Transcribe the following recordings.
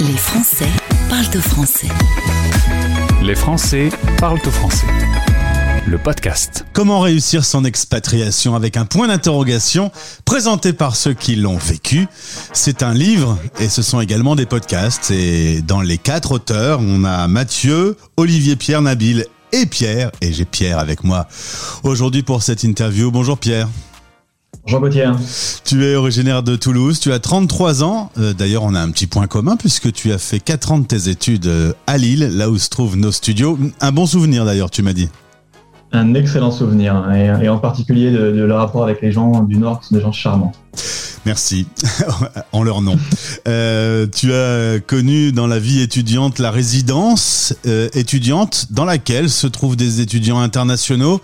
Les Français parlent au français. Les Français parlent au français. Le podcast. Comment réussir son expatriation avec un point d'interrogation présenté par ceux qui l'ont vécu. C'est un livre et ce sont également des podcasts. Et dans les quatre auteurs, on a Mathieu, Olivier Pierre Nabil et Pierre. Et j'ai Pierre avec moi aujourd'hui pour cette interview. Bonjour Pierre. Bonjour Gauthier. Tu es originaire de Toulouse, tu as 33 ans. Euh, D'ailleurs, on a un petit point commun puisque tu as fait 4 ans de tes études euh, à Lille, là où se trouvent nos studios. Un bon souvenir d'ailleurs, tu m'as dit. Un excellent souvenir, et, et en particulier de, de, le rapport avec les gens du Nord, qui sont des gens charmants. Merci, en leur nom. Euh, tu as connu dans la vie étudiante la résidence euh, étudiante dans laquelle se trouvent des étudiants internationaux.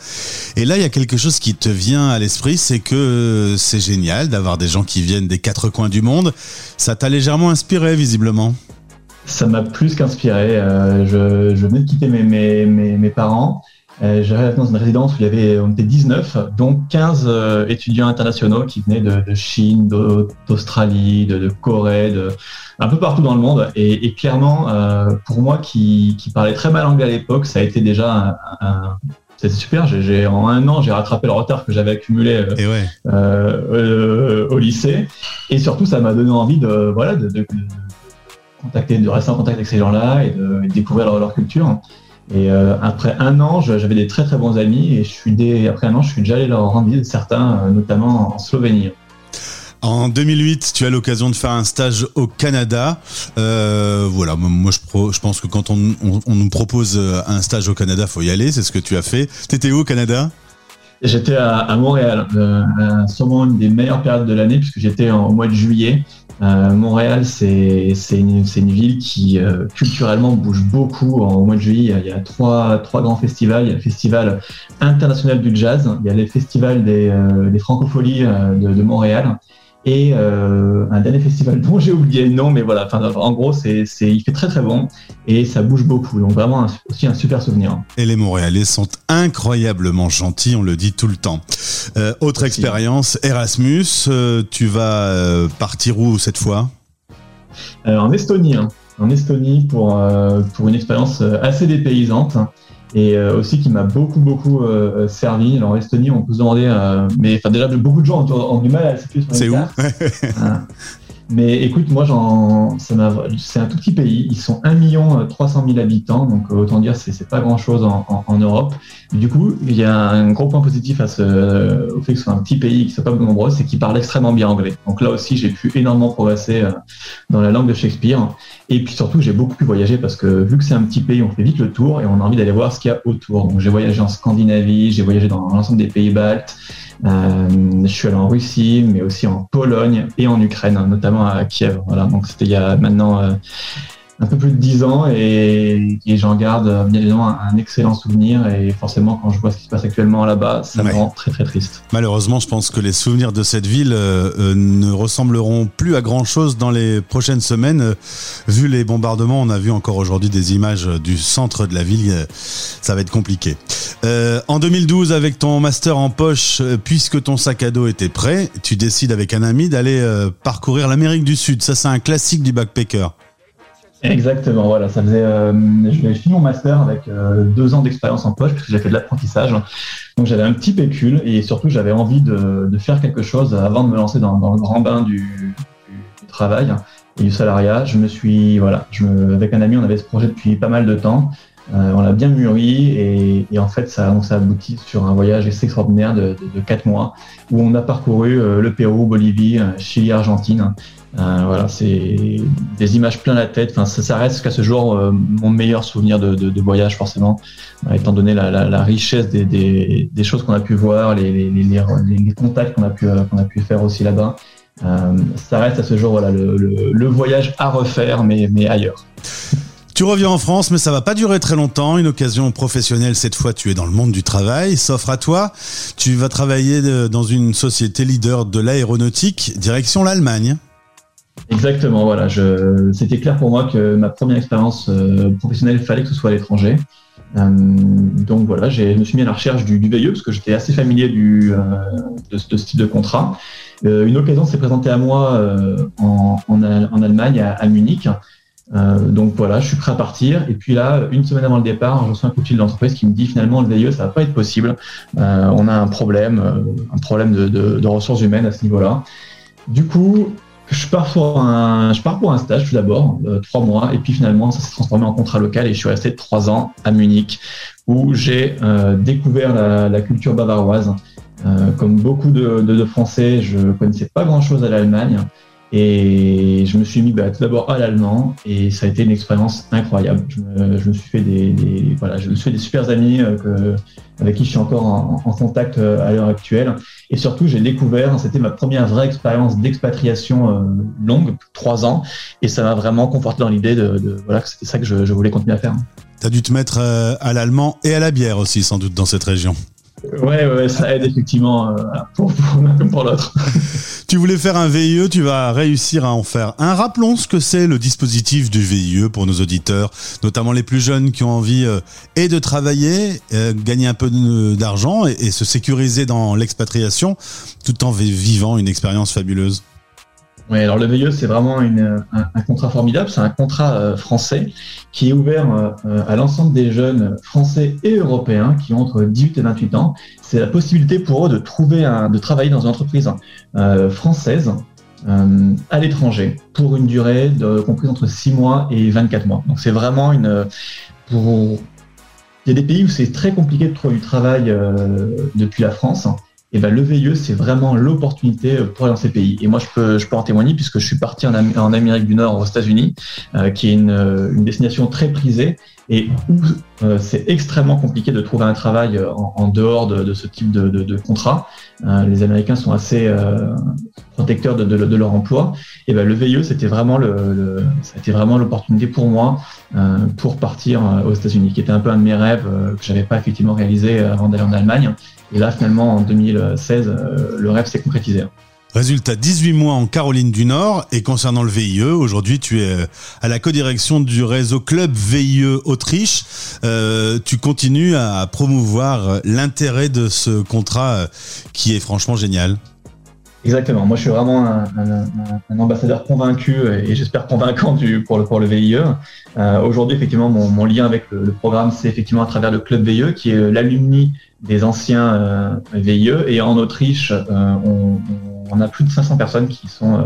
Et là, il y a quelque chose qui te vient à l'esprit, c'est que c'est génial d'avoir des gens qui viennent des quatre coins du monde. Ça t'a légèrement inspiré, visiblement. Ça m'a plus qu'inspiré. Euh, je, je, venais de quitter mes parents. Euh, J'arrive dans une résidence où il y avait, on était 19, donc 15 euh, étudiants internationaux qui venaient de, de Chine, d'Australie, de, de, Corée, de, un peu partout dans le monde. Et, et clairement, euh, pour moi qui, qui, parlais très mal anglais à l'époque, ça a été déjà un, un c'était super. J'ai en un an, j'ai rattrapé le retard que j'avais accumulé euh, ouais. euh, au lycée. Et surtout, ça m'a donné envie de, voilà, de, de, contacter, de rester en contact avec ces gens-là et de, découvrir leur, leur culture. Et euh, après un an, j'avais des très très bons amis et je suis dès, après un an, je suis déjà allé leur rendre visite certains, euh, notamment en Slovénie. En 2008, tu as l'occasion de faire un stage au Canada. Euh, voilà, moi je, pro, je, pense que quand on, on, on, nous propose un stage au Canada, faut y aller. C'est ce que tu as fait. T'étais où au Canada? J'étais à, à, Montréal, euh, sûrement une des meilleures périodes de l'année puisque j'étais au mois de juillet. Euh, Montréal, c'est une, ville qui euh, culturellement bouge beaucoup. En, au mois de juillet, il y a trois, grands festivals. Il y a le Festival international du jazz, il y a le Festival des, euh, francopholies de, de, Montréal et euh, un dernier festival dont j'ai oublié le nom, mais voilà, en gros, c'est, il fait très très bon et ça bouge beaucoup. Donc vraiment un, aussi un super souvenir. Et les Montréalais sont incroyablement gentils, on le dit tout le temps. Euh, autre Merci. expérience, Erasmus, euh, tu vas partir où cette fois? En Estonie. Hein. En Estonie pour, pour une expérience assez dépaysante et euh, aussi qui m'a beaucoup beaucoup euh, servi. Alors en Estonie, on peut se demander, euh, mais enfin déjà beaucoup de gens ont, ont du mal à situer sur C'est où Mais écoute, moi, c'est un tout petit pays. Ils sont 1 million 300 000 habitants, donc autant dire c'est pas grand chose en, Europe. du coup, il y a un gros point positif à ce, au fait que ce soit un petit pays qui soit pas nombreux, c'est qu'ils parlent extrêmement bien anglais. Donc là aussi, j'ai pu énormément progresser dans la langue de Shakespeare. Et puis surtout, j'ai beaucoup pu voyager parce que vu que c'est un petit pays, on fait vite le tour et on a envie d'aller voir ce qu'il y a autour. Donc j'ai voyagé en Scandinavie, j'ai voyagé dans l'ensemble des pays baltes. Euh, je suis allé en Russie, mais aussi en Pologne et en Ukraine, notamment à Kiev. Voilà, donc c'était il euh, un peu plus de dix ans et, et j'en garde bien évidemment un, un, excellent souvenir. Et forcément, quand je vois ce qui se passe actuellement là-bas, ça ouais. me rend très très triste. Malheureusement, je pense que les souvenirs de cette ville euh, ne ressembleront plus à grand chose dans les prochaines semaines. Euh, vu les bombardements, on a vu encore aujourd'hui des images du centre de la ville. Euh, ça va être compliqué. Euh, en 2012, avec ton master en poche, puisque ton sac à dos était prêt, tu décides avec un ami d'aller parcourir l'Amérique du Sud. Ça, c'est un classique du backpacker. Exactement, voilà, ça faisait. Euh, j'ai fini mon master avec euh, deux ans d'expérience en poche puisque j'ai fait de l'apprentissage. Donc j'avais un petit pécule et surtout j'avais envie de, faire quelque chose avant de me lancer dans, le grand bain du, travail et du salariat. Je me suis, voilà, avec un ami, on avait ce projet depuis pas mal de temps. Euh, on l'a bien mûri et, en fait ça, donc ça aboutit sur un voyage extraordinaire de, de, de quatre mois où on a parcouru euh, le Pérou, Bolivie, Chili, Argentine. Euh, voilà, c'est des images plein la tête. Enfin, ça, reste jusqu'à ce jour euh, mon meilleur souvenir de, voyage, forcément, euh, étant donné la, richesse des, choses qu'on a pu voir, les, contacts qu'on a pu faire aussi là-bas. ça reste à ce jour le voyage à refaire, mais mais ailleurs. Tu reviens en France, mais ça va pas durer très longtemps. Une occasion professionnelle, cette fois, tu es dans le monde du travail, s'offre à toi. Tu vas travailler dans une société leader de l'aéronautique, direction l'Allemagne. Exactement, voilà. Je... C'était clair pour moi que ma première expérience euh, professionnelle fallait que ce soit à l'étranger. Euh, donc voilà, je me suis mis à la recherche du, du parce que j'étais assez familier du, euh, de, de, ce type de contrat. Euh, une occasion s'est présentée à moi euh, en, en, en, Allemagne, à, à Munich. donc voilà, je suis prêt à partir. Et puis là, une semaine avant le départ, je reçois un coup de fil de qui me dit finalement le VIE, ça va pas être possible. on a un problème, un problème de, de ressources humaines à ce niveau-là. Du coup, je pars pour un, je pars pour un stage tout d'abord, euh, trois mois, et puis finalement ça s'est transformé en contrat local et je suis resté trois ans à Munich où j'ai euh, découvert la, culture bavaroise. Euh, comme beaucoup de, de, Français, je connaissais pas grand-chose à l'Allemagne et je me suis mis bah, tout d'abord à l'allemand et ça a été une expérience incroyable. Je me, suis fait des, voilà, je me suis fait des super amis que, avec qui je suis encore en, contact à l'heure actuelle. Et surtout, j'ai découvert, c'était ma première vraie expérience d'expatriation euh, longue, trois ans, et ça m'a vraiment conforté dans l'idée de, voilà que c'était ça que je, voulais continuer à faire. Tu as dû te mettre euh, à l'allemand et à la bière aussi, sans doute, dans cette région. Ouais, ça aide effectivement euh, pour, l'un comme pour l'autre. tu voulais faire un VIE, tu vas réussir à en faire un. Rappelons ce que c'est le dispositif du VIE pour nos auditeurs, notamment les plus jeunes qui ont envie euh, et de travailler, euh, gagner un peu d'argent et, se sécuriser dans l'expatriation, tout en vivant une expérience fabuleuse. Oui, alors le VIE, c'est vraiment une, un, contrat formidable. C'est un contrat euh, français qui est ouvert euh, à l'ensemble des jeunes français et européens qui ont entre 18 et 28 ans. C'est la possibilité pour eux de trouver de travailler dans une entreprise euh, française à l'étranger pour une durée comprise entre 6 mois et 24 mois. Donc c'est vraiment une il y a des pays où c'est très compliqué de trouver du travail depuis la France et ben, le VIE, c'est vraiment l'opportunité euh, pour aller dans ces pays. Et moi, je peux, je peux en témoigner puisque je suis parti en, Amérique du Nord, aux États-Unis, euh, qui est une, euh, une, destination très prisée et où c'est extrêmement compliqué de trouver un travail en, dehors de, de, ce type de, de, de contrat. les Américains sont assez protecteurs de, leur emploi. Et ben, le VIE, c'était vraiment le, le ça a été vraiment l'opportunité pour moi pour partir aux États-Unis, qui était un peu un de mes rêves que j'avais pas effectivement réalisé avant d'aller en Allemagne. Et là, finalement, en 2016, euh, le rêve s'est concrétisé. Résultat, 18 mois en Caroline du Nord. Et concernant le VIE, aujourd'hui, tu es euh, à la codirection du réseau Club VIE Autriche. Euh, tu continues à promouvoir l'intérêt de ce contrat qui est franchement génial. Exactement. Moi, je suis vraiment un, ambassadeur convaincu et j'espère convaincant du, pour, le, pour le VIE. Aujourd'hui, effectivement, mon, lien avec le, le programme, c'est effectivement à travers le Club VIE, qui est l'alumni des anciens euh, VIE. Et en Autriche, euh, on, on, a plus de 500 personnes qui sont euh,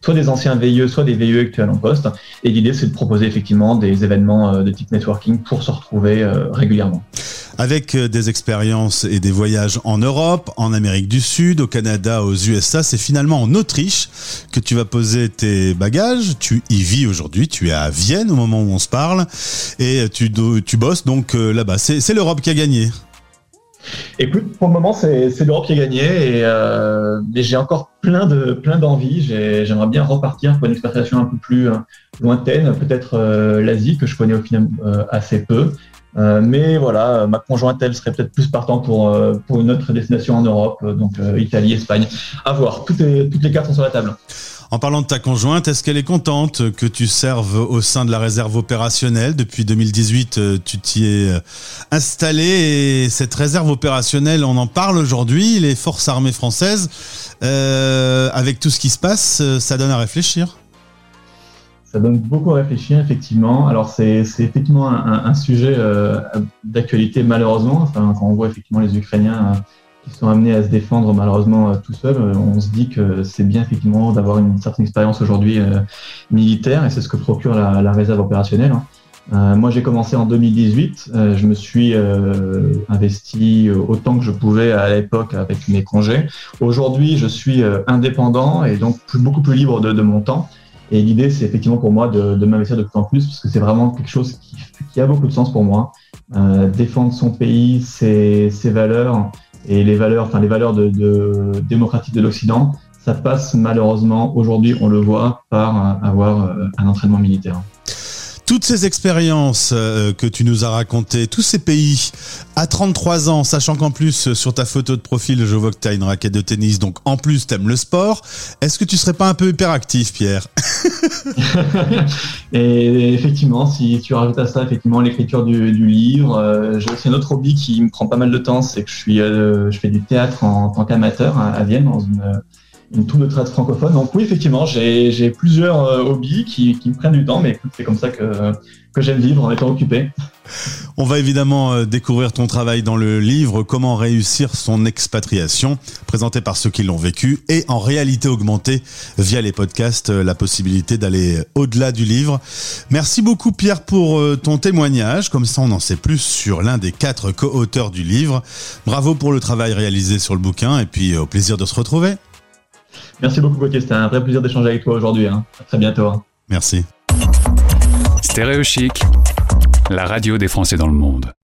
soit des anciens VIE, soit des VIE actuels en poste. Et l'idée, c'est de proposer effectivement des événements de type networking pour se retrouver régulièrement. Avec des expériences et des voyages en Europe, en Amérique du Sud, au Canada, aux USA, c'est finalement en Autriche que tu vas poser tes bagages. Tu y vis aujourd'hui, tu es à Vienne au moment où on se parle, et tu, bosses donc là-bas. C'est l'Europe qui a gagné. Écoute, pour le moment, c'est l'Europe qui a gagné, et, euh, mais j'ai encore plein de plein d'envie. J'aimerais bien repartir pour une expatriation un peu plus euh, lointaine, peut-être euh, l'Asie que je connais au final euh, assez peu. Mais voilà, ma conjointe elle serait peut-être plus partant pour pour une autre destination en Europe, donc Italie, Espagne. À voir. Toutes les cartes sont sur la table. En parlant de ta conjointe, est-ce qu'elle est contente que tu serves au sein de la réserve opérationnelle? Depuis 2018, euh, tu t'y es euh, installé et cette réserve opérationnelle, on en parle aujourd'hui, les forces armées françaises, euh, avec tout ce qui se passe, ça donne à réfléchir ça donne beaucoup à réfléchir, effectivement. Alors, c'est effectivement un, sujet d'actualité, malheureusement. Enfin, quand on voit effectivement les Ukrainiens qui sont amenés à se défendre malheureusement euh, tout seuls, euh, on se dit que c'est bien effectivement d'avoir une certaine expérience aujourd'hui euh, militaire et c'est ce que procure la, réserve opérationnelle. Hein. moi, j'ai commencé en 2018. je me suis investi autant que je pouvais à l'époque avec mes congés. Aujourd'hui, je suis indépendant et donc beaucoup plus libre de, mon temps. Et l'idée, c'est effectivement pour moi de, m'investir de plus en plus parce que c'est vraiment quelque chose qui, a beaucoup de sens pour moi. défendre son pays, ses, valeurs, et les valeurs, enfin les valeurs de, démocratiques de l'Occident, ça passe malheureusement aujourd'hui, on le voit, par avoir euh, un entraînement militaire. Toutes ces expériences euh, que tu nous as racontées, tous ces pays, à 33 ans, sachant qu'en plus euh, sur ta photo de profil, je vois que tu as une raquette de tennis, donc en plus tu aimes le sport, est-ce que tu serais pas un peu hyperactif, Pierre? Et effectivement, si tu rajoutes à ça effectivement l'écriture du, livre, euh, j'ai aussi un autre hobby qui me prend pas mal de temps, c'est que je suis, je fais du théâtre en, tant qu'amateur à, Vienne dans une une tour de traite francophone. Donc oui, effectivement, j'ai plusieurs euh, hobbies qui, me prennent du temps, mais c'est comme ça que, que j'aime vivre en étant occupé. On va évidemment euh, découvrir ton travail dans le livre Comment réussir son expatriation, présenté par ceux qui l'ont vécu, et en réalité augmentée via les podcasts, euh, la possibilité d'aller au-delà du livre. Merci beaucoup Pierre pour ton témoignage, comme ça on en sait plus sur l'un des quatre co-auteurs du livre. Bravo pour le travail réalisé sur le bouquin, et puis au plaisir de se retrouver. Merci beaucoup Gauthier, c'était un vrai plaisir d'échanger avec toi aujourd'hui. Hein. À très bientôt. Hein. Merci. Stéréo Chic, la radio des Français dans le monde.